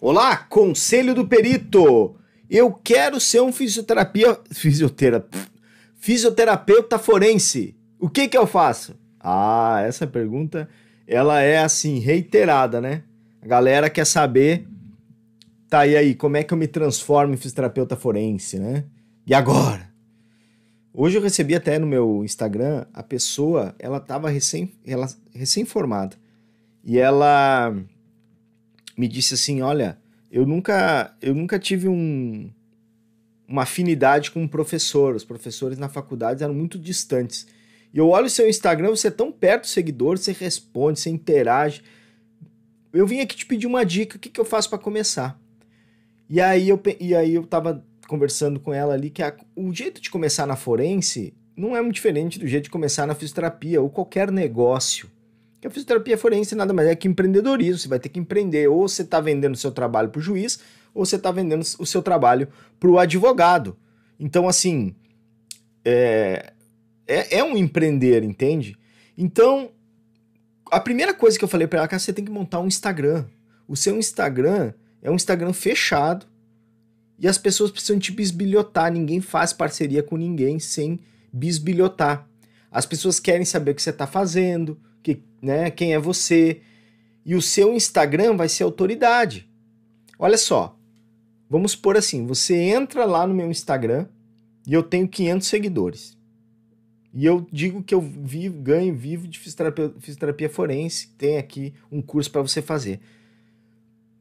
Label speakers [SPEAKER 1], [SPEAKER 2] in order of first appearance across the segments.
[SPEAKER 1] Olá, conselho do perito. Eu quero ser um fisioterapia, fisioterapeuta, fisioterapeuta forense. O que que eu faço? Ah, essa pergunta, ela é assim reiterada, né? A galera quer saber, tá e aí, como é que eu me transformo em fisioterapeuta forense, né? E agora? Hoje eu recebi até no meu Instagram a pessoa, ela estava recém, ela, recém-formada e ela me disse assim, olha, eu nunca, eu nunca tive um, uma afinidade com um professor. Os professores na faculdade eram muito distantes. E eu olho o seu Instagram, você é tão perto do seguidor, você responde, você interage. Eu vim aqui te pedir uma dica, o que, que eu faço para começar? E aí eu, e aí eu tava conversando com ela ali que a, o jeito de começar na forense não é muito diferente do jeito de começar na fisioterapia ou qualquer negócio. Que a fisioterapia forense nada mais é que empreendedorismo, você vai ter que empreender, ou você está vendendo o seu trabalho para o juiz, ou você está vendendo o seu trabalho para o advogado. Então, assim, é, é, é, um empreender, entende? Então, a primeira coisa que eu falei para ela que você tem que montar um Instagram. O seu Instagram é um Instagram fechado, e as pessoas precisam te bisbilhotar. Ninguém faz parceria com ninguém sem bisbilhotar. As pessoas querem saber o que você está fazendo, que, né, quem é você. E o seu Instagram vai ser autoridade. Olha só, vamos por assim: você entra lá no meu Instagram e eu tenho 500 seguidores. E eu digo que eu vivo, ganho, vivo de fisioterapia, fisioterapia forense. Tem aqui um curso para você fazer.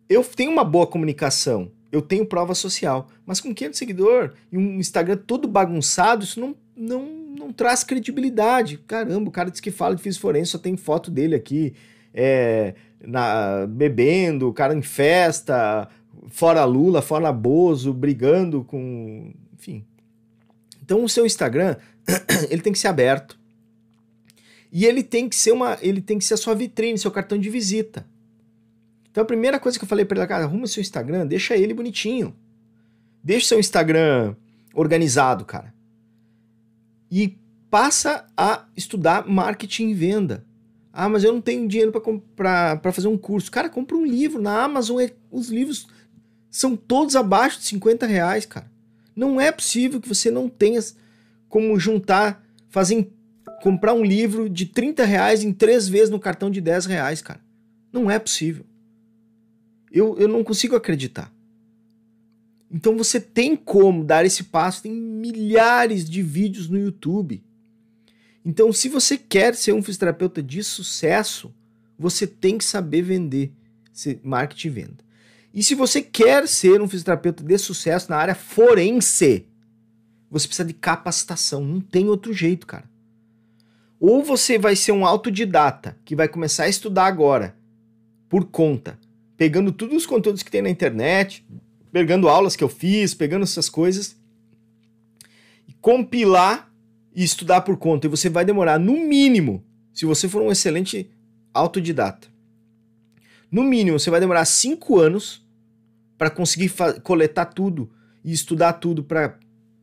[SPEAKER 1] Eu tenho uma boa comunicação eu tenho prova social. Mas com 500 seguidores e um Instagram todo bagunçado, isso não, não, não traz credibilidade. Caramba, o cara diz que fala de físico forense, só tem foto dele aqui, é, na, bebendo, o cara em festa, fora Lula, fora Bozo, brigando com. Enfim. Então o seu Instagram, ele tem que ser aberto. E ele tem que ser uma. Ele tem que ser a sua vitrine, seu cartão de visita. Então a primeira coisa que eu falei para ela, cara, arruma seu Instagram, deixa ele bonitinho. Deixa seu Instagram organizado, cara. E passa a estudar marketing e venda. Ah, mas eu não tenho dinheiro para fazer um curso. Cara, compra um livro. Na Amazon, é, os livros são todos abaixo de 50 reais, cara. Não é possível que você não tenha como juntar, fazer, comprar um livro de 30 reais em três vezes no cartão de 10 reais, cara. Não é possível. Eu, eu não consigo acreditar. Então você tem como dar esse passo, tem milhares de vídeos no YouTube. Então, se você quer ser um fisioterapeuta de sucesso, você tem que saber vender, marketing e venda. E se você quer ser um fisioterapeuta de sucesso na área forense, você precisa de capacitação, não tem outro jeito, cara. Ou você vai ser um autodidata, que vai começar a estudar agora, por conta, pegando todos os conteúdos que tem na internet, pegando aulas que eu fiz, pegando essas coisas, compilar e estudar por conta. E você vai demorar, no mínimo, se você for um excelente autodidata, no mínimo, você vai demorar cinco anos para conseguir coletar tudo e estudar tudo para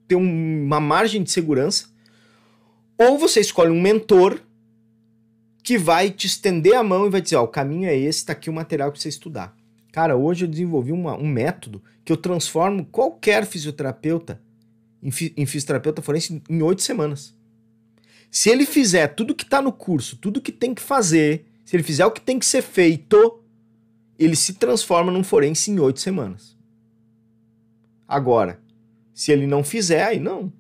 [SPEAKER 1] ter um, uma margem de segurança. Ou você escolhe um mentor que vai te estender a mão e vai dizer: Ó, o caminho é esse, tá aqui o material para você estudar. Cara, hoje eu desenvolvi uma, um método que eu transformo qualquer fisioterapeuta em, em fisioterapeuta forense em oito semanas. Se ele fizer tudo que está no curso, tudo que tem que fazer, se ele fizer o que tem que ser feito, ele se transforma num forense em oito semanas. Agora, se ele não fizer, aí não.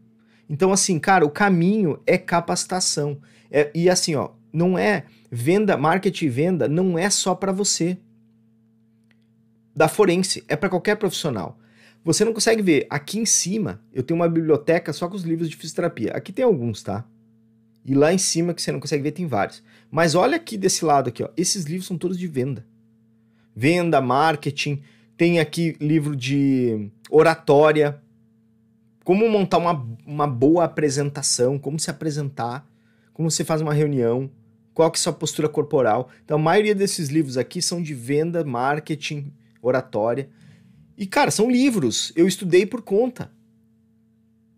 [SPEAKER 1] Então, assim, cara, o caminho é capacitação. É, e assim, ó, não é venda, marketing e venda, não é só para você. Da forense, é para qualquer profissional. Você não consegue ver. Aqui em cima, eu tenho uma biblioteca só com os livros de fisioterapia. Aqui tem alguns, tá? E lá em cima, que você não consegue ver, tem vários. Mas olha aqui desse lado aqui, ó. Esses livros são todos de venda. venda, marketing. Tem aqui livro de oratória, como montar uma, uma boa apresentação, como se apresentar, como você faz uma reunião, qual que é a sua postura corporal. Então, a maioria desses livros aqui são de venda, marketing, oratória. E, cara, são livros. Eu estudei por conta.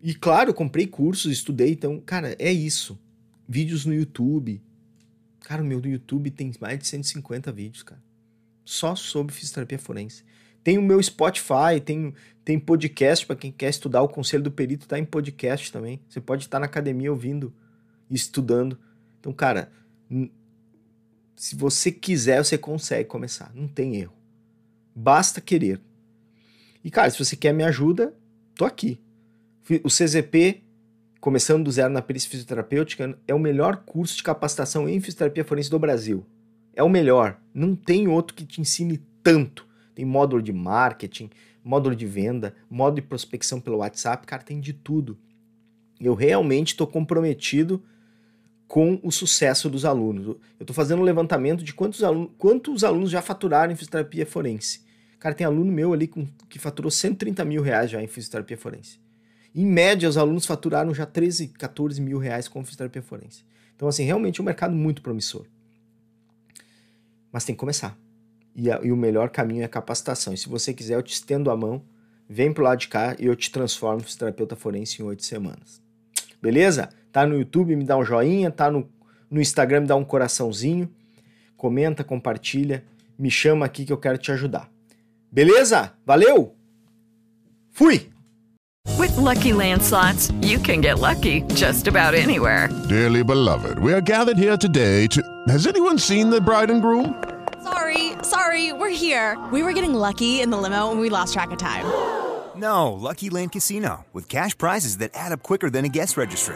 [SPEAKER 1] E, claro, comprei cursos, estudei. Então, cara, é isso. Vídeos no YouTube. Cara, o meu do YouTube tem mais de 150 vídeos, cara. Só sobre fisioterapia forense. Tem o meu Spotify, tem, tem podcast para quem quer estudar. O Conselho do Perito tá em podcast também. Você pode estar na academia ouvindo e estudando. Então, cara, se você quiser, você consegue começar. Não tem erro. Basta querer. E, cara, se você quer me ajuda, tô aqui. O CZP, começando do zero na perícia fisioterapêutica, é o melhor curso de capacitação em fisioterapia forense do Brasil. É o melhor. Não tem outro que te ensine tanto. Tem módulo de marketing, módulo de venda, módulo de prospecção pelo WhatsApp, cara, tem de tudo. Eu realmente estou comprometido com o sucesso dos alunos. Eu estou fazendo um levantamento de quantos alunos, quantos alunos já faturaram em fisioterapia forense. Cara, tem aluno meu ali com, que faturou 130 mil reais já em fisioterapia forense. Em média, os alunos faturaram já 13, 14 mil reais com fisioterapia forense. Então, assim, realmente é um mercado muito promissor. Mas tem que começar. E, a, e o melhor caminho é a capacitação. E se você quiser, eu te estendo a mão, vem pro lado de cá e eu te transformo em fisioterapeuta forense em oito semanas. Beleza? Tá no YouTube, me dá um joinha, tá no, no Instagram, me dá um coraçãozinho, comenta, compartilha, me chama aqui que eu quero te ajudar. Beleza? Valeu? Fui!
[SPEAKER 2] With lucky landslots, you can get lucky just about anywhere.
[SPEAKER 3] Dearly beloved, we are gathered here today to. Has anyone seen the bride and groom?
[SPEAKER 4] Sorry, sorry, we're here. We were getting lucky in the limo and we lost track of time.
[SPEAKER 5] No, Lucky Land Casino, with cash prizes that add up quicker than a guest registry